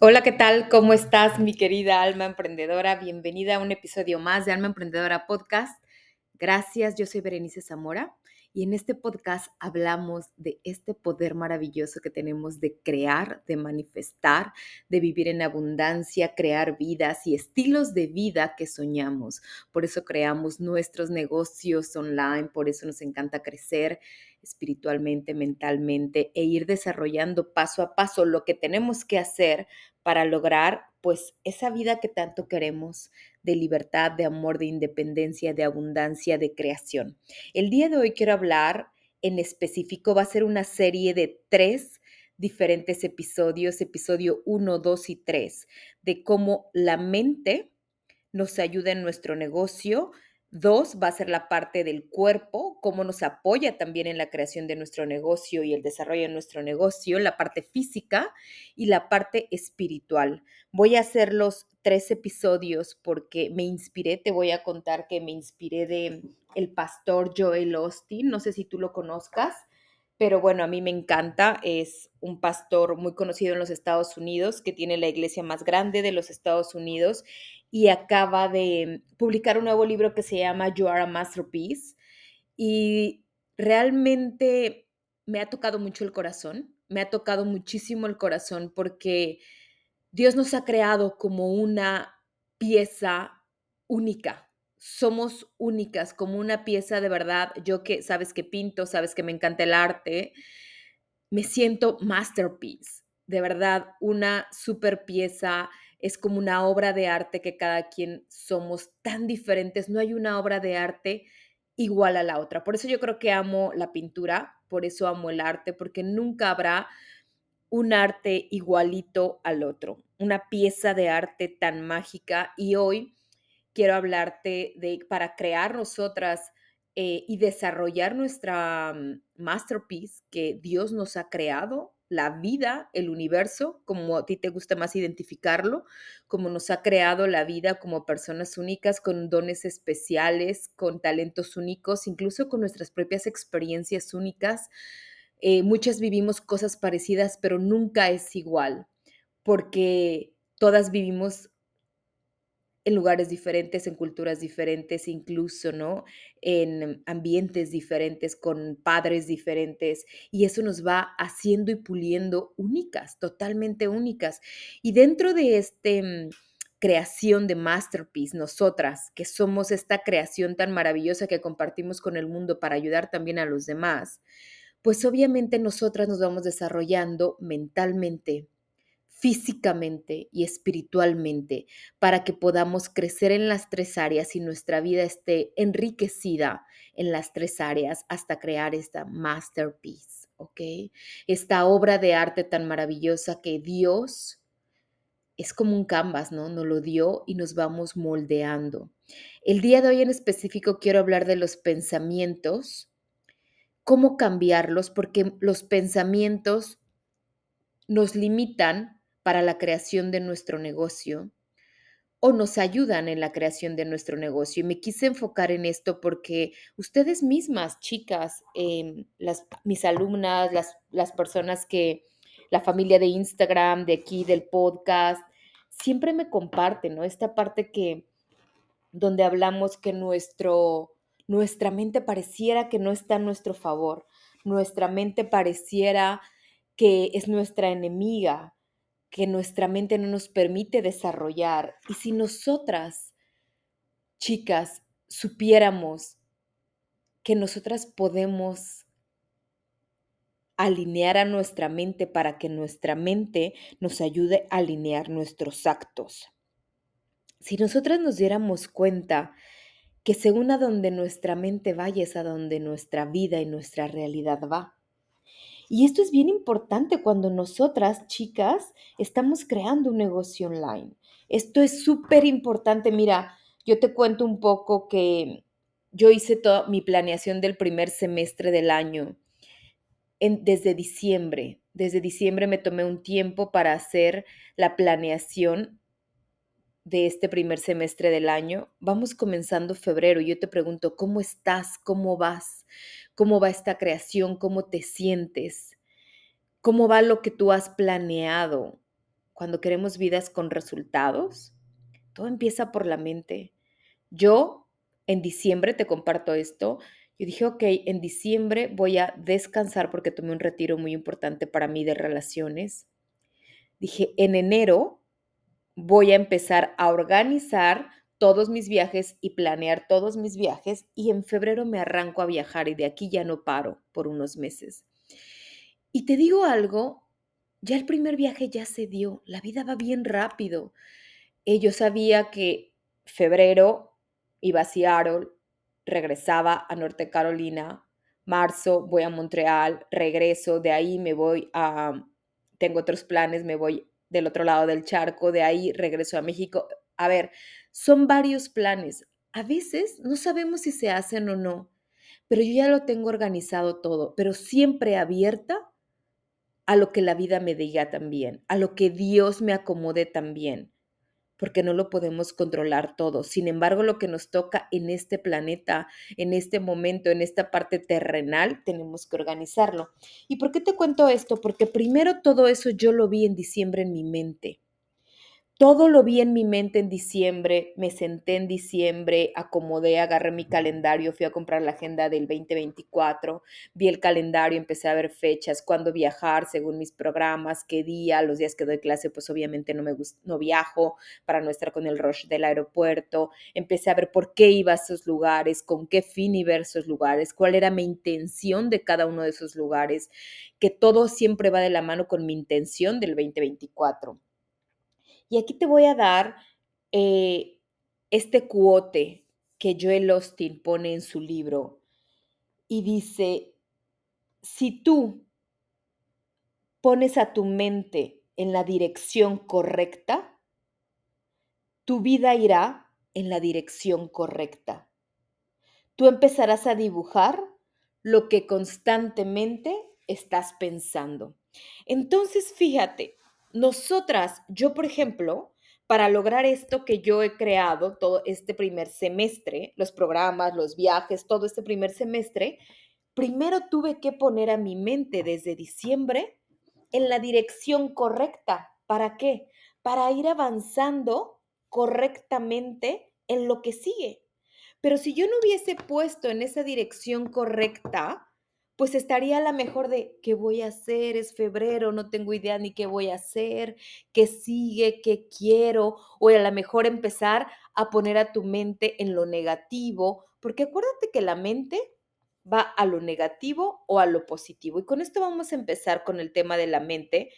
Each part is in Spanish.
Hola, ¿qué tal? ¿Cómo estás, mi querida alma emprendedora? Bienvenida a un episodio más de Alma Emprendedora Podcast. Gracias, yo soy Berenice Zamora y en este podcast hablamos de este poder maravilloso que tenemos de crear, de manifestar, de vivir en abundancia, crear vidas y estilos de vida que soñamos. Por eso creamos nuestros negocios online, por eso nos encanta crecer espiritualmente, mentalmente e ir desarrollando paso a paso lo que tenemos que hacer para lograr pues esa vida que tanto queremos de libertad, de amor, de independencia, de abundancia, de creación. El día de hoy quiero hablar en específico, va a ser una serie de tres diferentes episodios, episodio 1, 2 y 3, de cómo la mente nos ayuda en nuestro negocio, Dos, va a ser la parte del cuerpo, cómo nos apoya también en la creación de nuestro negocio y el desarrollo de nuestro negocio, la parte física y la parte espiritual. Voy a hacer los tres episodios porque me inspiré, te voy a contar que me inspiré de el pastor Joel Austin, no sé si tú lo conozcas, pero bueno, a mí me encanta, es un pastor muy conocido en los Estados Unidos, que tiene la iglesia más grande de los Estados Unidos y acaba de publicar un nuevo libro que se llama You Are a Masterpiece. Y realmente me ha tocado mucho el corazón, me ha tocado muchísimo el corazón porque Dios nos ha creado como una pieza única. Somos únicas, como una pieza de verdad. Yo que sabes que pinto, sabes que me encanta el arte, me siento masterpiece. De verdad, una super pieza es como una obra de arte que cada quien somos tan diferentes, no hay una obra de arte igual a la otra. Por eso yo creo que amo la pintura, por eso amo el arte, porque nunca habrá un arte igualito al otro, una pieza de arte tan mágica y hoy quiero hablarte de para crear nosotras eh, y desarrollar nuestra mm, masterpiece que Dios nos ha creado la vida, el universo, como a ti te gusta más identificarlo, como nos ha creado la vida como personas únicas, con dones especiales, con talentos únicos, incluso con nuestras propias experiencias únicas. Eh, muchas vivimos cosas parecidas, pero nunca es igual, porque todas vivimos en lugares diferentes, en culturas diferentes, incluso, ¿no? En ambientes diferentes, con padres diferentes, y eso nos va haciendo y puliendo únicas, totalmente únicas. Y dentro de este mm, creación de masterpiece, nosotras, que somos esta creación tan maravillosa que compartimos con el mundo para ayudar también a los demás, pues obviamente nosotras nos vamos desarrollando mentalmente, físicamente y espiritualmente para que podamos crecer en las tres áreas y nuestra vida esté enriquecida en las tres áreas hasta crear esta masterpiece, ¿ok? Esta obra de arte tan maravillosa que Dios es como un canvas, ¿no? Nos lo dio y nos vamos moldeando. El día de hoy en específico quiero hablar de los pensamientos, cómo cambiarlos, porque los pensamientos nos limitan para la creación de nuestro negocio o nos ayudan en la creación de nuestro negocio. Y me quise enfocar en esto porque ustedes mismas, chicas, em, las, mis alumnas, las, las personas que, la familia de Instagram, de aquí, del podcast, siempre me comparten, ¿no? Esta parte que, donde hablamos que nuestro, nuestra mente pareciera que no está a nuestro favor, nuestra mente pareciera que es nuestra enemiga, que nuestra mente no nos permite desarrollar. Y si nosotras, chicas, supiéramos que nosotras podemos alinear a nuestra mente para que nuestra mente nos ayude a alinear nuestros actos. Si nosotras nos diéramos cuenta que según a donde nuestra mente vaya es a donde nuestra vida y nuestra realidad va. Y esto es bien importante cuando nosotras, chicas, estamos creando un negocio online. Esto es súper importante. Mira, yo te cuento un poco que yo hice toda mi planeación del primer semestre del año desde diciembre. Desde diciembre me tomé un tiempo para hacer la planeación de este primer semestre del año. Vamos comenzando febrero. Yo te pregunto, ¿cómo estás? ¿Cómo vas? ¿Cómo va esta creación? ¿Cómo te sientes? ¿Cómo va lo que tú has planeado? cuando queremos vidas con resultados, todo empieza por la mente. Yo en diciembre, te comparto esto, yo dije, ok, en diciembre voy a descansar porque tomé un retiro muy importante para mí de relaciones. Dije, en enero voy a empezar a organizar todos mis viajes y planear todos mis viajes y en febrero me arranco a viajar y de aquí ya no paro por unos meses. Y te digo algo, ya el primer viaje ya se dio, la vida va bien rápido. Eh, yo sabía que febrero iba a Seattle, regresaba a Norte Carolina, marzo voy a Montreal, regreso, de ahí me voy a, tengo otros planes, me voy del otro lado del charco, de ahí regreso a México. A ver, son varios planes. A veces no sabemos si se hacen o no, pero yo ya lo tengo organizado todo, pero siempre abierta a lo que la vida me diga también, a lo que Dios me acomode también porque no lo podemos controlar todo. Sin embargo, lo que nos toca en este planeta, en este momento, en esta parte terrenal, tenemos que organizarlo. ¿Y por qué te cuento esto? Porque primero todo eso yo lo vi en diciembre en mi mente. Todo lo vi en mi mente en diciembre, me senté en diciembre, acomodé, agarré mi calendario, fui a comprar la agenda del 2024, vi el calendario, empecé a ver fechas, cuándo viajar según mis programas, qué día, los días que doy clase, pues obviamente no me no viajo para no estar con el rush del aeropuerto, empecé a ver por qué iba a esos lugares, con qué fin iba a esos lugares, cuál era mi intención de cada uno de esos lugares, que todo siempre va de la mano con mi intención del 2024. Y aquí te voy a dar eh, este cuote que Joel Austin pone en su libro y dice, si tú pones a tu mente en la dirección correcta, tu vida irá en la dirección correcta. Tú empezarás a dibujar lo que constantemente estás pensando. Entonces, fíjate, nosotras, yo por ejemplo, para lograr esto que yo he creado todo este primer semestre, los programas, los viajes, todo este primer semestre, primero tuve que poner a mi mente desde diciembre en la dirección correcta. ¿Para qué? Para ir avanzando correctamente en lo que sigue. Pero si yo no hubiese puesto en esa dirección correcta, pues estaría a la mejor de qué voy a hacer, es febrero, no tengo idea ni qué voy a hacer, qué sigue, qué quiero, o a lo mejor empezar a poner a tu mente en lo negativo, porque acuérdate que la mente va a lo negativo o a lo positivo. Y con esto vamos a empezar con el tema de la mente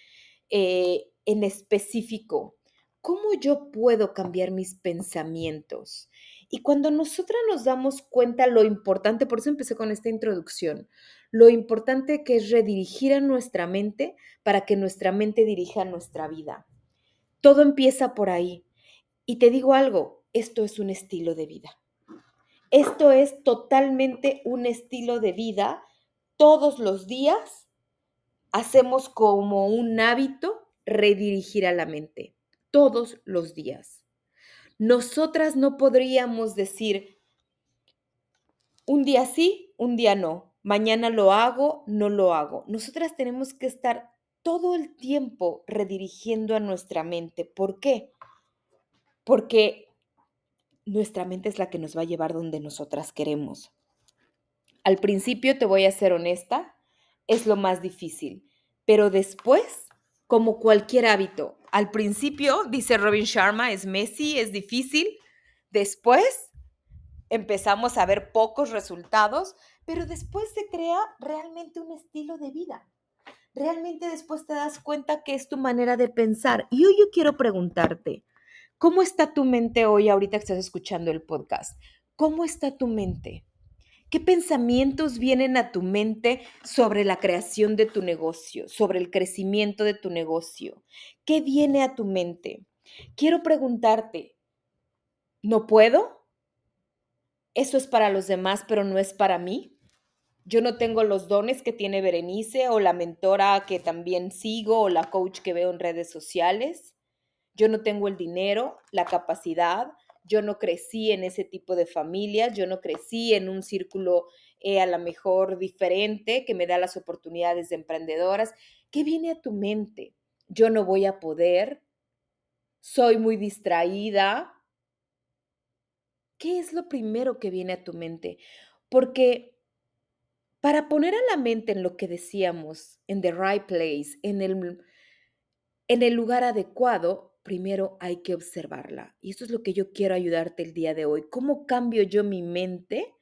eh, en específico. ¿Cómo yo puedo cambiar mis pensamientos? Y cuando nosotras nos damos cuenta lo importante, por eso empecé con esta introducción, lo importante que es redirigir a nuestra mente para que nuestra mente dirija nuestra vida. Todo empieza por ahí. Y te digo algo, esto es un estilo de vida. Esto es totalmente un estilo de vida. Todos los días hacemos como un hábito redirigir a la mente. Todos los días. Nosotras no podríamos decir un día sí, un día no mañana lo hago, no lo hago. Nosotras tenemos que estar todo el tiempo redirigiendo a nuestra mente. ¿Por qué? Porque nuestra mente es la que nos va a llevar donde nosotras queremos. Al principio, te voy a ser honesta, es lo más difícil, pero después, como cualquier hábito, al principio, dice Robin Sharma, es Messi, es difícil, después empezamos a ver pocos resultados, pero después se crea realmente un estilo de vida. Realmente después te das cuenta que es tu manera de pensar. Y hoy yo quiero preguntarte, ¿cómo está tu mente hoy ahorita que estás escuchando el podcast? ¿Cómo está tu mente? ¿Qué pensamientos vienen a tu mente sobre la creación de tu negocio, sobre el crecimiento de tu negocio? ¿Qué viene a tu mente? Quiero preguntarte, ¿no puedo? ¿Eso es para los demás, pero no es para mí? yo no tengo los dones que tiene Berenice o la mentora que también sigo o la coach que veo en redes sociales. Yo no tengo el dinero, la capacidad. Yo no crecí en ese tipo de familias. Yo no crecí en un círculo eh, a lo mejor diferente que me da las oportunidades de emprendedoras. ¿Qué viene a tu mente? Yo no voy a poder. soy muy distraída. ¿Qué es lo primero que viene a tu mente? Porque para poner a la mente en lo que decíamos, en the right place, en el, en el lugar adecuado, primero hay que observarla. Y eso es lo que yo quiero ayudarte el día de hoy. ¿Cómo cambio yo mi mente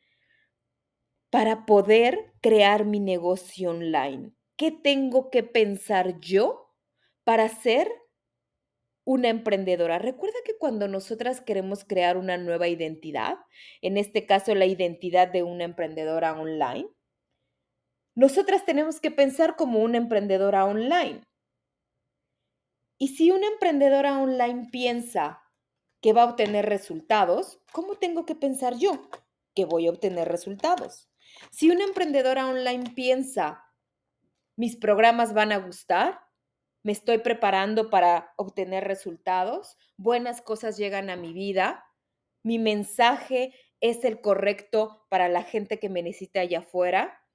para poder crear mi negocio online? ¿Qué tengo que pensar yo para ser una emprendedora? Recuerda que cuando nosotras queremos crear una nueva identidad, en este caso la identidad de una emprendedora online, nosotras tenemos que pensar como una emprendedora online. Y si una emprendedora online piensa que va a obtener resultados, ¿cómo tengo que pensar yo que voy a obtener resultados? Si una emprendedora online piensa, mis programas van a gustar, me estoy preparando para obtener resultados, buenas cosas llegan a mi vida, mi mensaje es el correcto para la gente que me necesita allá afuera,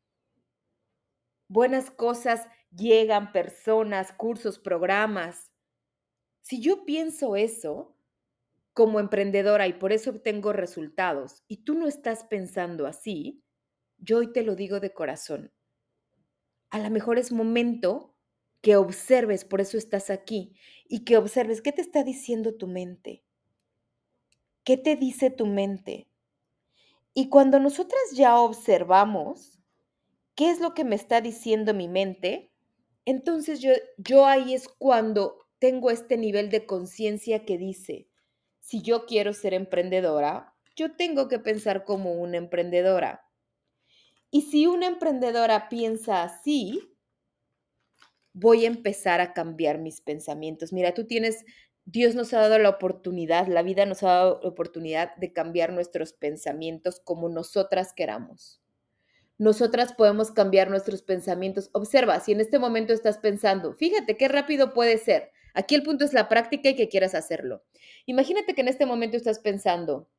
buenas cosas llegan, personas, cursos, programas. Si yo pienso eso como emprendedora y por eso obtengo resultados y tú no estás pensando así, yo hoy te lo digo de corazón. A lo mejor es momento que observes, por eso estás aquí, y que observes qué te está diciendo tu mente. ¿Qué te dice tu mente? Y cuando nosotras ya observamos, ¿qué es lo que me está diciendo mi mente? Entonces yo, yo ahí es cuando tengo este nivel de conciencia que dice, si yo quiero ser emprendedora, yo tengo que pensar como una emprendedora. Y si una emprendedora piensa así, voy a empezar a cambiar mis pensamientos. Mira, tú tienes, Dios nos ha dado la oportunidad, la vida nos ha dado la oportunidad de cambiar nuestros pensamientos como nosotras queramos nosotras podemos cambiar nuestros pensamientos. Observa, si en este momento estás pensando, fíjate qué rápido puede ser. Aquí el punto es la práctica y que quieras hacerlo. Imagínate que en este momento estás pensando,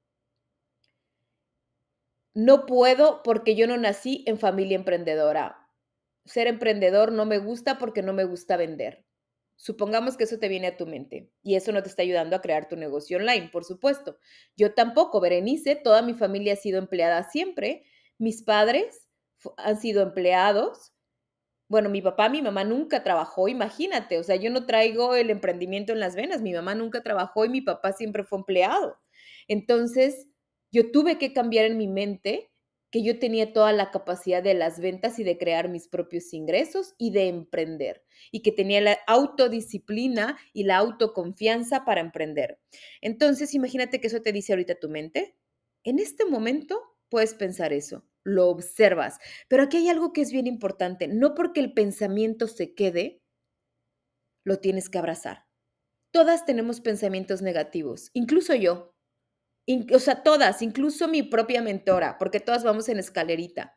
no puedo porque yo no nací en familia emprendedora. Ser emprendedor no me gusta porque no me gusta vender. Supongamos que eso te viene a tu mente y eso no te está ayudando a crear tu negocio online, por supuesto. Yo tampoco, Berenice, toda mi familia ha sido empleada siempre. Mis padres han sido empleados. Bueno, mi papá, mi mamá nunca trabajó, imagínate, o sea, yo no traigo el emprendimiento en las venas, mi mamá nunca trabajó y mi papá siempre fue empleado. Entonces, yo tuve que cambiar en mi mente que yo tenía toda la capacidad de las ventas y de crear mis propios ingresos y de emprender y que tenía la autodisciplina y la autoconfianza para emprender. Entonces, imagínate que eso te dice ahorita tu mente. En este momento puedes pensar eso lo observas. Pero aquí hay algo que es bien importante. No porque el pensamiento se quede, lo tienes que abrazar. Todas tenemos pensamientos negativos, incluso yo. O sea, todas, incluso mi propia mentora, porque todas vamos en escalerita.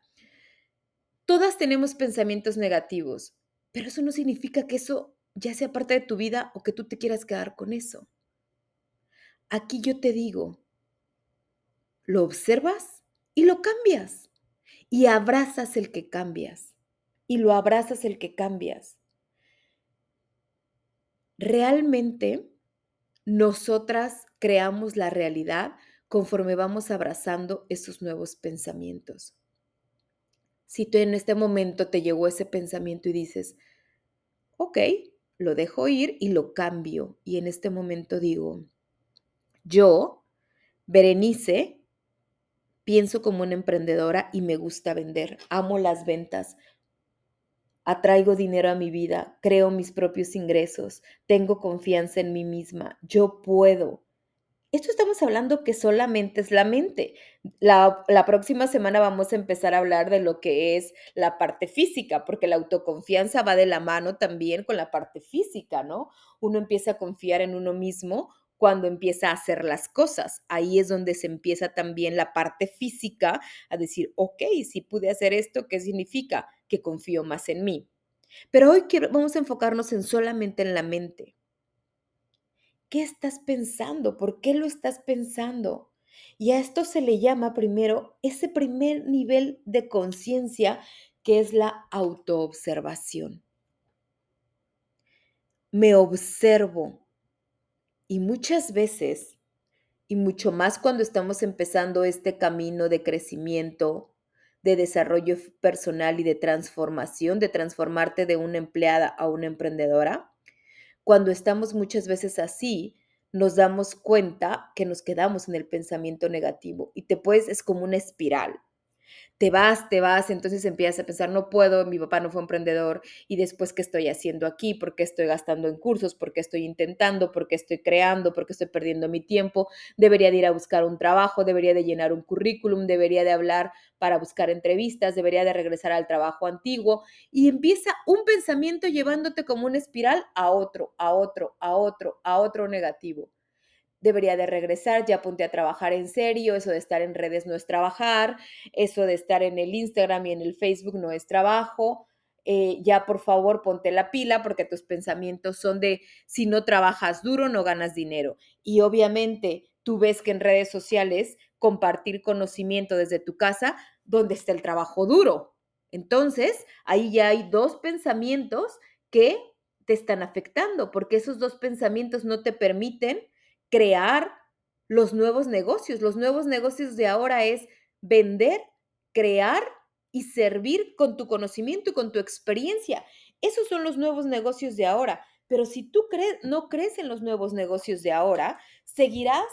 Todas tenemos pensamientos negativos, pero eso no significa que eso ya sea parte de tu vida o que tú te quieras quedar con eso. Aquí yo te digo, lo observas y lo cambias y abrazas el que cambias y lo abrazas el que cambias. Realmente nosotras creamos la realidad conforme vamos abrazando esos nuevos pensamientos. Si tú en este momento te llegó ese pensamiento y dices, ok, lo dejo ir y lo cambio. Y en este momento digo, yo, Berenice, Pienso como una emprendedora y me gusta vender. Amo las ventas. Atraigo dinero a mi vida, creo mis propios ingresos, tengo confianza en mí misma, yo puedo. Esto estamos hablando que solamente es la mente. La, la, próxima semana vamos a empezar a hablar de lo que es la parte física, porque la autoconfianza va de la mano también con la parte física, ¿no? Uno empieza a confiar en uno mismo cuando empieza a hacer las cosas. Ahí es donde se empieza también la parte física a decir, ok, si pude hacer esto, ¿qué significa? Que confío más en mí. Pero hoy quiero, vamos a enfocarnos en solamente en la mente. ¿Qué estás pensando? ¿Por qué lo estás pensando? Y a esto se le llama primero ese primer nivel de conciencia que es la autoobservación. Me observo, Y muchas veces, y mucho más cuando estamos empezando este camino de crecimiento, de desarrollo personal y de transformación, de transformarte de una empleada a una emprendedora, cuando estamos muchas veces así, nos damos cuenta que nos quedamos en el pensamiento negativo y te puedes, es como una espiral te vas, te vas, entonces empiezas a pensar, no puedo, mi papá no fue emprendedor y después qué estoy haciendo aquí, por qué estoy gastando en cursos, por qué estoy intentando, por qué estoy creando, por qué estoy perdiendo mi tiempo, debería de ir a buscar un trabajo, debería de llenar un currículum, debería de hablar para buscar entrevistas, debería de regresar al trabajo antiguo y empieza un pensamiento llevándote como una espiral a otro, a otro, a otro, a otro negativo debería de regresar, ya apunté a trabajar en serio, eso de estar en redes no es trabajar, eso de estar en el Instagram y en el Facebook no es trabajo, eh, ya por favor ponte la pila porque tus pensamientos son de si no trabajas duro no ganas dinero. Y obviamente tú ves que en redes sociales compartir conocimiento desde tu casa, ¿dónde está el trabajo duro? Entonces, ahí ya hay dos pensamientos que te están afectando porque esos dos pensamientos no te permiten crear los nuevos negocios. Los nuevos negocios de ahora es vender, crear y servir con tu conocimiento y con tu experiencia. Esos son los nuevos negocios de ahora. Pero si tú no crees en los nuevos negocios de ahora, seguirás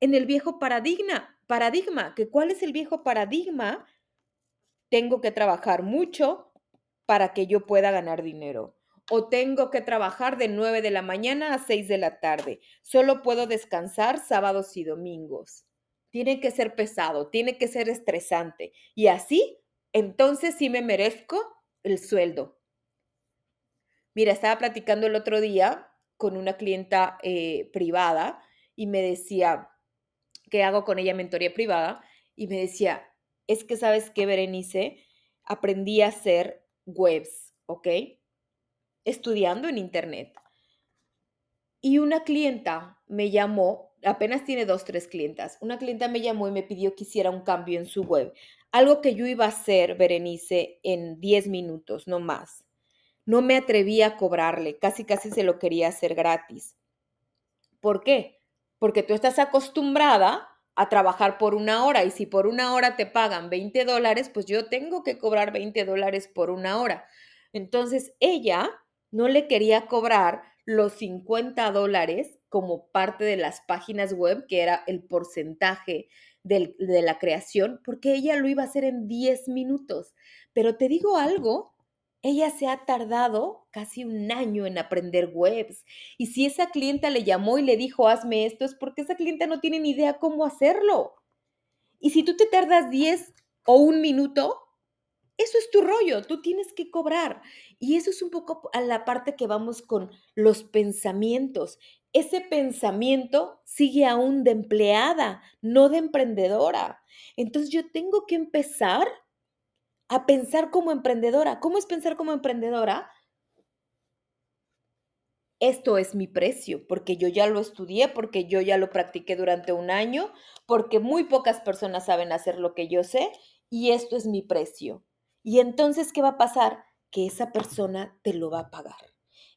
en el viejo paradigma. Paradigma, que cuál es el viejo paradigma? Tengo que trabajar mucho para que yo pueda ganar dinero o tengo que trabajar de 9 de la mañana a 6 de la tarde. Solo puedo descansar sábados y domingos. Tiene que ser pesado, tiene que ser estresante. Y así, entonces sí me merezco el sueldo. Mira, estaba platicando el otro día con una clienta eh, privada y me decía, ¿qué hago con ella mentoría privada? Y me decía, es que sabes qué, Berenice, aprendí a hacer webs, ¿ok? Estudiando en Internet. Y una clienta me llamó, apenas tiene dos, tres clientas, una clienta me llamó y me pidió que hiciera un cambio en su web. Algo que yo iba a hacer, Berenice, en 10 minutos, no más. No me atreví a cobrarle, casi casi se lo quería hacer gratis. ¿Por qué? Porque tú estás acostumbrada a trabajar por una hora y si por una hora te pagan 20 dólares, pues yo tengo que cobrar 20 dólares por una hora. Entonces ella no le quería cobrar los 50 dólares como parte de las páginas web, que era el porcentaje de la creación, porque ella lo iba a hacer en 10 minutos. Pero te digo algo, ella se ha tardado casi un año en aprender webs. Y si esa clienta le llamó y le dijo, hazme esto, es porque esa clienta no tiene ni idea cómo hacerlo. Y si tú te tardas 10 o un minuto, eso es tu rollo, tú tienes que cobrar. Y eso es un poco a la parte que vamos con los pensamientos. Ese pensamiento sigue aún de empleada, no de emprendedora. Entonces yo tengo que empezar a pensar como emprendedora. ¿Cómo es pensar como emprendedora? Esto es mi precio, porque yo ya lo estudié, porque yo ya lo practiqué durante un año, porque muy pocas personas saben hacer lo que yo sé y esto es mi precio. Y entonces, ¿qué va a pasar? Que esa persona te lo va a pagar.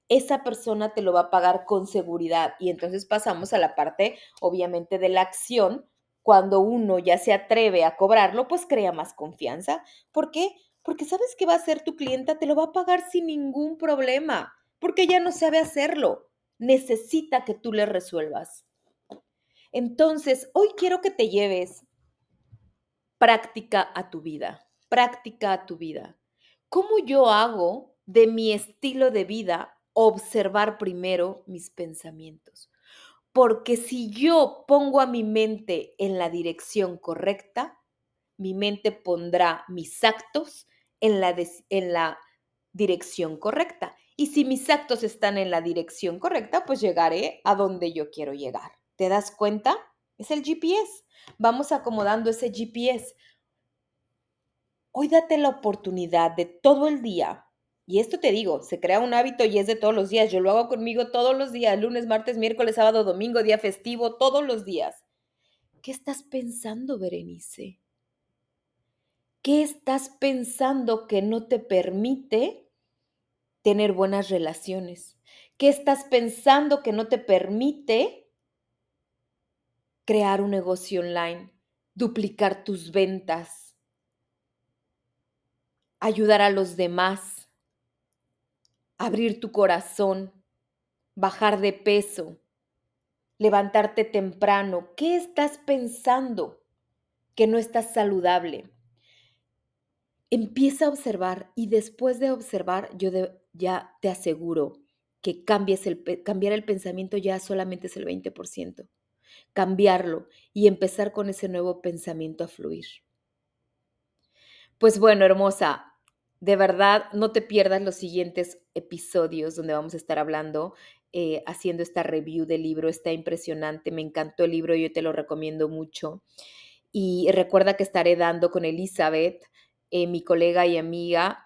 Esa persona te lo va a pagar con seguridad. Y entonces pasamos a la parte, obviamente, de la acción. Cuando uno ya se atreve a cobrarlo, pues crea más confianza. ¿Por qué? Porque sabes que va a ser tu clienta, te lo va a pagar sin ningún problema, porque ya no sabe hacerlo. Necesita que tú le resuelvas. Entonces, hoy quiero que te lleves práctica a tu vida práctica a tu vida. ¿Cómo yo hago de mi estilo de vida observar primero mis pensamientos? Porque si yo pongo a mi mente en la dirección correcta, mi mente pondrá mis actos en la, en la dirección correcta. Y si mis actos están en la dirección correcta, pues llegaré a donde yo quiero llegar. ¿Te das cuenta? Es el GPS. Vamos acomodando ese GPS Hoy date la oportunidad de todo el día. Y esto te digo, se crea un hábito y es de todos los días. Yo lo hago conmigo todos los días, lunes, martes, miércoles, sábado, domingo, día festivo, todos los días. ¿Qué estás pensando, Berenice? ¿Qué estás pensando que no te permite tener buenas relaciones? ¿Qué estás pensando que no te permite crear un negocio online, duplicar tus ventas, ayudar a los demás, abrir tu corazón, bajar de peso, levantarte temprano? ¿Qué estás pensando que no estás saludable? Empieza a observar y después de observar, yo ya te aseguro que cambies el, cambiar el pensamiento ya solamente es el 20%. Cambiarlo y empezar con ese nuevo pensamiento a fluir. Pues bueno, hermosa, de verdad no te pierdas los siguientes episodios donde vamos a estar hablando, eh, haciendo esta review del libro. Está impresionante, me encantó el libro, yo te lo recomiendo mucho. Y recuerda que estaré dando con Elizabeth, eh, mi colega y amiga,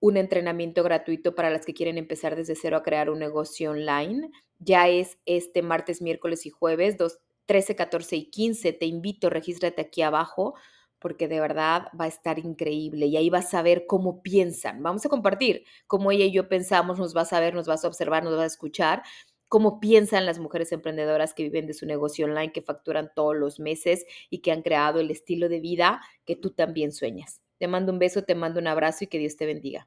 un entrenamiento gratuito para las que quieren empezar desde cero a crear un negocio online. Ya es este martes, miércoles y jueves, 13, 14 y 15. Te invito, regístrate aquí abajo porque de verdad va a estar increíble y ahí vas a ver cómo piensan. Vamos a compartir cómo ella y yo pensamos, nos vas a ver, nos vas a observar, nos vas a escuchar cómo piensan las mujeres emprendedoras que viven de su negocio online, que facturan todos los meses y que han creado el estilo de vida que tú también sueñas. Te mando un beso, te mando un abrazo y que Dios te bendiga.